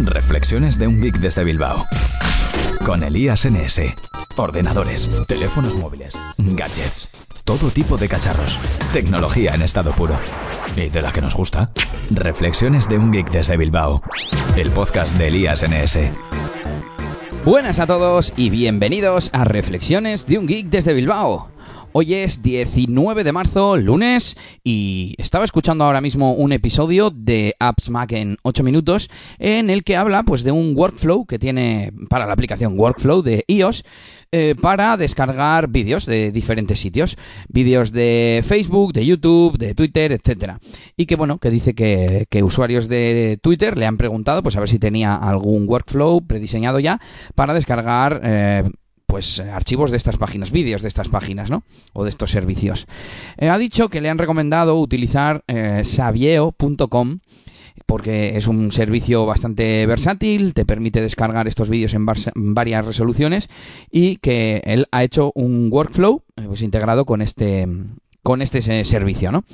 Reflexiones de un geek desde Bilbao. Con Elías NS. Ordenadores, teléfonos móviles, gadgets, todo tipo de cacharros. Tecnología en estado puro. ¿Y de la que nos gusta? Reflexiones de un geek desde Bilbao. El podcast de Elías NS. Buenas a todos y bienvenidos a Reflexiones de un geek desde Bilbao. Hoy es 19 de marzo, lunes, y estaba escuchando ahora mismo un episodio de Apps Mac en 8 minutos en el que habla pues de un workflow que tiene para la aplicación Workflow de iOS eh, para descargar vídeos de diferentes sitios, vídeos de Facebook, de YouTube, de Twitter, etcétera. Y que bueno, que dice que, que usuarios de Twitter le han preguntado pues a ver si tenía algún workflow prediseñado ya para descargar eh, pues archivos de estas páginas, vídeos de estas páginas, ¿no? O de estos servicios. Eh, ha dicho que le han recomendado utilizar eh, sabieo.com porque es un servicio bastante versátil, te permite descargar estos vídeos en, en, varias resoluciones y que él ha hecho un workflow eh, pues, integrado con este con este servicio, ¿no?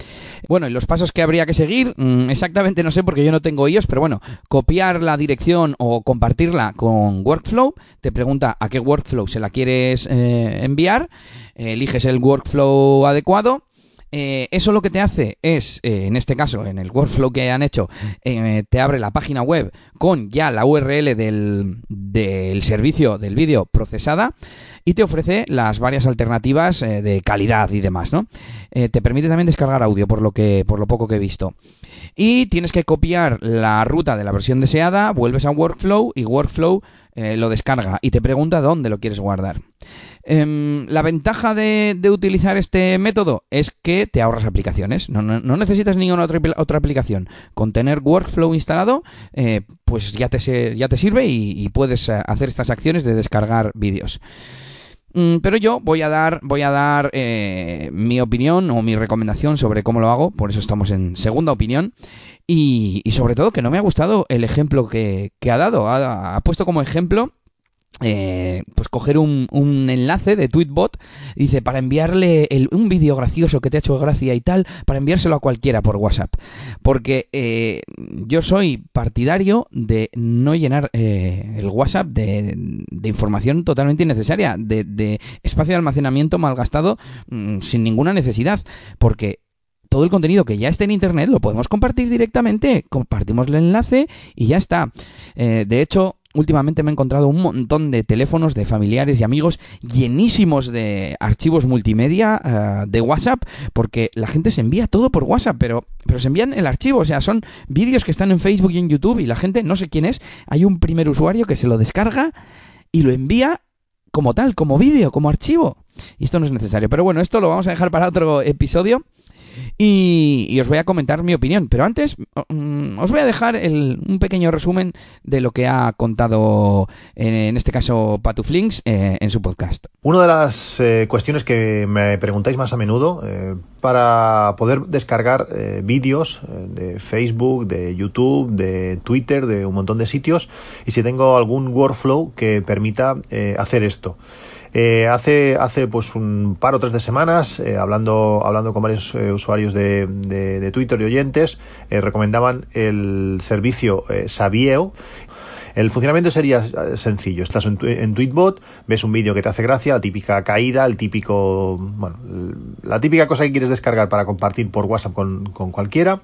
Bueno, y los pasos que habría que seguir, mmm, exactamente no sé porque yo no tengo ellos, pero bueno, copiar la dirección o compartirla con Workflow, te pregunta a qué Workflow se la quieres eh, enviar, eliges el Workflow adecuado, eh, eso lo que te hace es, eh, en este caso, en el workflow que han hecho, eh, te abre la página web con ya la URL del, del servicio del vídeo procesada y te ofrece las varias alternativas de calidad y demás, ¿no? Te permite también descargar audio, por lo que, por lo poco que he visto. Y tienes que copiar la ruta de la versión deseada, vuelves a Workflow y Workflow eh, lo descarga y te pregunta dónde lo quieres guardar. Eh, la ventaja de, utilizar este método es que te ahorras aplicaciones. No, no, no necesitas ninguna otra, otra, aplicación. Con tener Workflow instalado, eh, pues ya te, ya te sirve y, y, puedes hacer estas acciones de descargar vídeos. Mm, pero yo voy a dar, voy a dar eh, mi opinión o mi recomendación sobre cómo lo hago. Por eso estamos en segunda opinión. Y, y sobre todo que no me ha gustado el ejemplo que, que ha dado. Ha, ha puesto como ejemplo eh, pues coger un, un, enlace de Tweetbot, dice, para enviarle un vídeo gracioso que te ha hecho gracia y tal, para enviárselo a cualquiera por WhatsApp. Porque eh, yo soy partidario de no llenar eh, el WhatsApp de, de, información totalmente innecesaria, de, de espacio de almacenamiento malgastado mmm, sin ninguna necesidad. Porque todo el contenido que ya esté en internet lo podemos compartir directamente. Compartimos el enlace y ya está. Eh, de hecho, últimamente me he encontrado un montón de teléfonos de familiares y amigos llenísimos de archivos multimedia uh, de WhatsApp, porque la gente se envía todo por WhatsApp, pero, pero se envían el archivo, o sea, son vídeos que están en Facebook y en YouTube y la gente, no sé quién es, hay un primer usuario que se lo descarga y lo envía como tal, como vídeo, como archivo. Y esto no es necesario. Pero bueno, esto lo vamos a dejar para otro episodio. Y, os voy a comentar mi opinión. Pero antes um, os voy a dejar el, un pequeño resumen de lo que ha contado, en, en este caso, Patuflinks eh, en su podcast. Una de las eh, cuestiones que me preguntáis más a menudo eh, para poder descargar eh, vídeos de Facebook, de YouTube, de Twitter, de un montón de sitios, y si tengo algún workflow que permita hacer esto. Eh, hace, hace pues un par o tres de semanas, eh, hablando, hablando con varios eh, usuarios de, de, de, Twitter y oyentes, eh, recomendaban el servicio Sabieo. El funcionamiento sería sencillo. Estás en, en Tweetbot, ves un vídeo que te hace gracia, la típica caída, el típico, bueno, la típica cosa que quieres descargar para compartir por WhatsApp con, con cualquiera.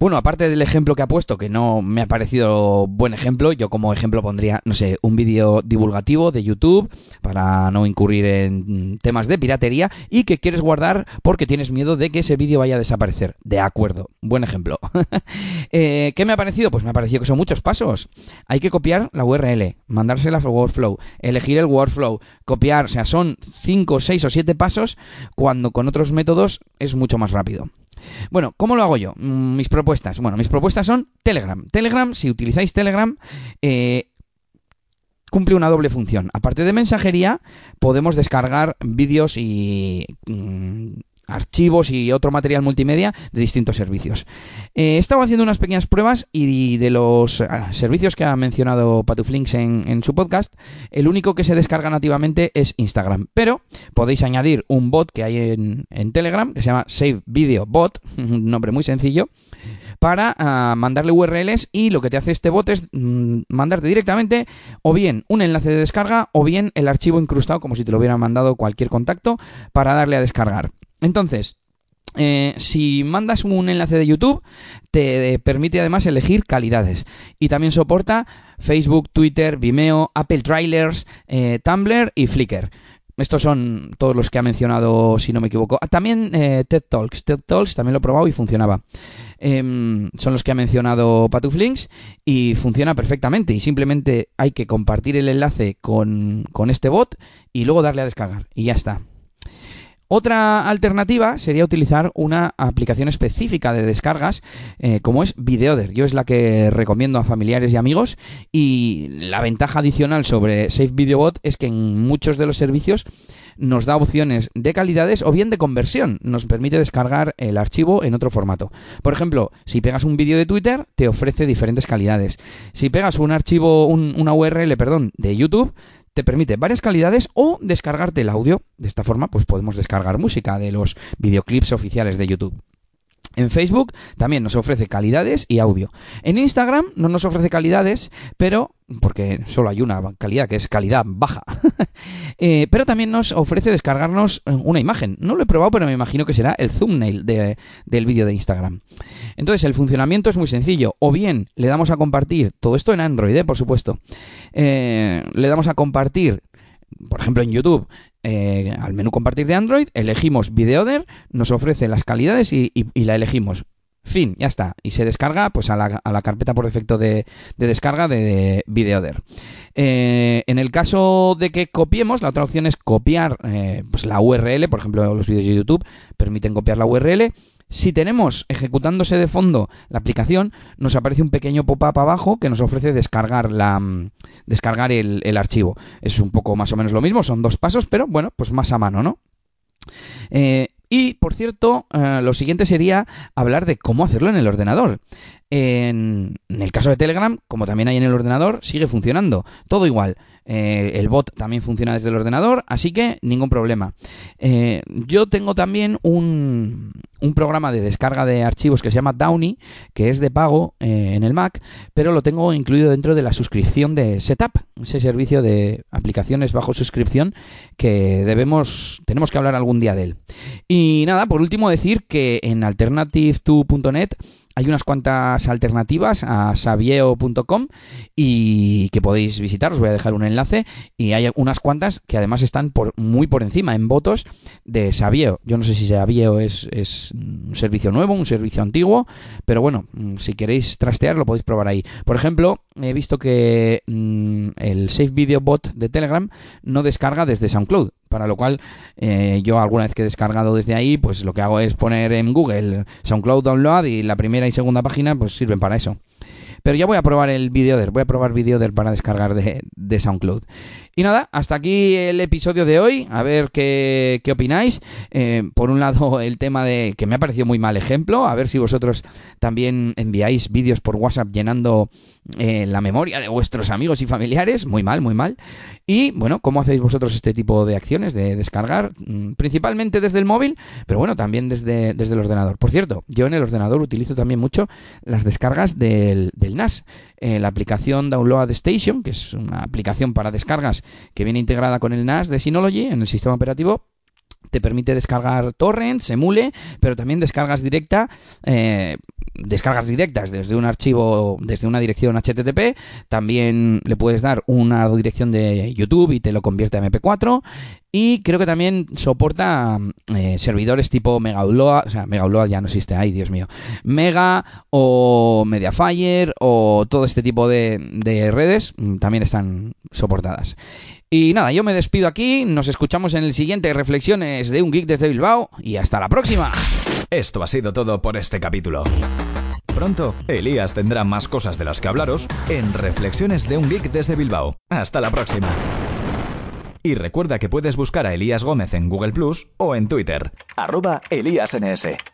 Bueno, aparte del ejemplo que ha puesto, que no me ha parecido buen ejemplo, yo como ejemplo pondría, no sé, un vídeo divulgativo de YouTube para no incurrir en temas de piratería y que quieres guardar porque tienes miedo de que ese vídeo vaya a desaparecer. De acuerdo, buen ejemplo. eh, ¿Qué me ha parecido? Pues me ha parecido que son muchos pasos. Hay que copiar la URL, mandársela al workflow, elegir el workflow, copiar, o sea, son 5, 6 o 7 pasos cuando con otros métodos es mucho más rápido. Bueno, ¿cómo lo hago yo? Mis propuestas. Bueno, mis propuestas son Telegram. Telegram, si utilizáis Telegram, eh, cumple una doble función. Aparte de mensajería, podemos descargar vídeos y mmm, archivos y otro material multimedia de distintos servicios. Eh, he estado haciendo unas pequeñas pruebas y de los ah, servicios que ha mencionado Patuflinks en, su podcast, el único que se descarga nativamente es Instagram. Pero podéis añadir un bot que hay en, Telegram que se llama Save Video Bot, un nombre muy sencillo para uh, mandarle URLs y lo que te hace este bot es mm, mandarte directamente o bien un enlace de descarga o bien el archivo incrustado como si te lo hubiera mandado cualquier contacto para darle a descargar. Entonces, eh, si mandas un enlace de YouTube, te permite además elegir calidades. Y también soporta Facebook, Twitter, Vimeo, Apple Trailers, eh, Tumblr y Flickr. Estos son todos los que ha mencionado, si no me equivoco. Ah, también eh, TED Talks. TED Talks también lo he probado y funcionaba. Eh, son los que ha mencionado Patuflinks y funciona perfectamente. Y simplemente hay que compartir el enlace con, con este bot y luego darle a descargar. Y ya está. Otra alternativa sería utilizar una aplicación específica de descargas eh, como es Videoder. Yo es la que recomiendo a familiares y amigos y la ventaja adicional sobre Safe Videobot es que en muchos de los servicios nos da opciones de calidades o bien de conversión. Nos permite descargar el archivo en otro formato. Por ejemplo, si pegas un vídeo de Twitter, te ofrece diferentes calidades. Si pegas un archivo, un, una URL, perdón, de YouTube, te permite varias calidades o descargarte el audio. De esta forma, pues podemos descargar música de los videoclips oficiales de YouTube. En Facebook también nos ofrece calidades y audio. En Instagram no nos ofrece calidades, pero porque solo hay una calidad que es calidad baja. eh, pero también nos ofrece descargarnos una imagen. No lo he probado, pero me imagino que será el thumbnail de, del vídeo de Instagram. Entonces el funcionamiento es muy sencillo. O bien le damos a compartir, todo esto en Android, ¿eh? por supuesto. Eh, le damos a compartir por ejemplo en YouTube, eh, al menú compartir de Android, elegimos Videoder, nos ofrece las calidades y, la elegimos. Fin, ya está. Y se descarga pues a la, a la carpeta por defecto de, de descarga de, de Videoder. Eh, en el caso de que copiemos, la otra opción es copiar eh, pues la URL, por ejemplo los vídeos de YouTube permiten copiar la URL si tenemos ejecutándose de fondo la aplicación, nos aparece un pequeño pop-up abajo que nos ofrece descargar, la, descargar el, archivo. Es un poco más o menos lo mismo, son dos pasos, pero bueno, pues más a mano, ¿no? Eh, y, por cierto, eh, lo siguiente sería hablar de cómo hacerlo en el ordenador. En, el caso de Telegram, como también hay en el ordenador, sigue funcionando. Todo igual. Eh, el bot también funciona desde el ordenador, así que ningún problema. Yo tengo también un, un, programa de descarga de archivos que se llama Downy, que es de pago eh, en el Mac, pero lo tengo incluido dentro de la suscripción de Setup, ese servicio de aplicaciones bajo suscripción que debemos, tenemos que hablar algún día de él. Y nada, por último decir que en alternative2.net hay unas cuantas alternativas a sabieo.com y que podéis visitar, os voy a dejar un enlace y hay unas cuantas que además están muy por encima en votos de Sabieo. Yo no sé si Sabieo es, un servicio nuevo, un servicio antiguo, pero bueno, mm, si queréis trastear lo podéis probar ahí. Por ejemplo, he visto que mmm, el Safe Video Bot de Telegram no descarga desde SoundCloud para lo cual eh, yo alguna vez que he descargado desde ahí, pues lo que hago es poner en Google SoundCloud Download y la primera y segunda página pues sirven para eso. Pero ya voy a probar el Videoder, voy a probar Videoder para descargar de, de, SoundCloud. Y nada, hasta aquí el episodio de hoy, a ver qué, qué opináis. Eh, por un lado, el tema de que me ha parecido muy mal ejemplo, a ver si vosotros también enviáis vídeos por WhatsApp llenando eh, la memoria de vuestros amigos y familiares, muy mal, muy mal. Y bueno, ¿cómo hacéis vosotros este tipo de acciones de descargar? Mm, principalmente desde el móvil, pero bueno, también desde, desde el ordenador. Por cierto, yo en el ordenador utilizo también mucho las descargas del, del NAS. Eh, la aplicación Download Station, que es una aplicación para descargas que viene integrada con el NAS de Synology en el sistema operativo, te permite descargar torrents, emule, pero también descargas directa, eh, descargas directas desde un archivo, desde una dirección HTTP. También le puedes dar una dirección de YouTube y te lo convierte a MP4. Y creo que también soporta eh, servidores tipo Megaupload, o sea, Megaupload ya no existe, ay Dios mío, Mega o Mediafire o todo este tipo de, de redes también están soportadas. Y nada, yo me despido aquí, nos escuchamos en el siguiente Reflexiones de un Geek desde Bilbao y hasta la próxima. Esto ha sido todo por este capítulo. Pronto, Elías tendrá más cosas de las que hablaros en Reflexiones de un Geek desde Bilbao. Hasta la próxima. Y recuerda que puedes buscar a Elías Gómez en Google Plus o en Twitter. Arroba ElíasNS.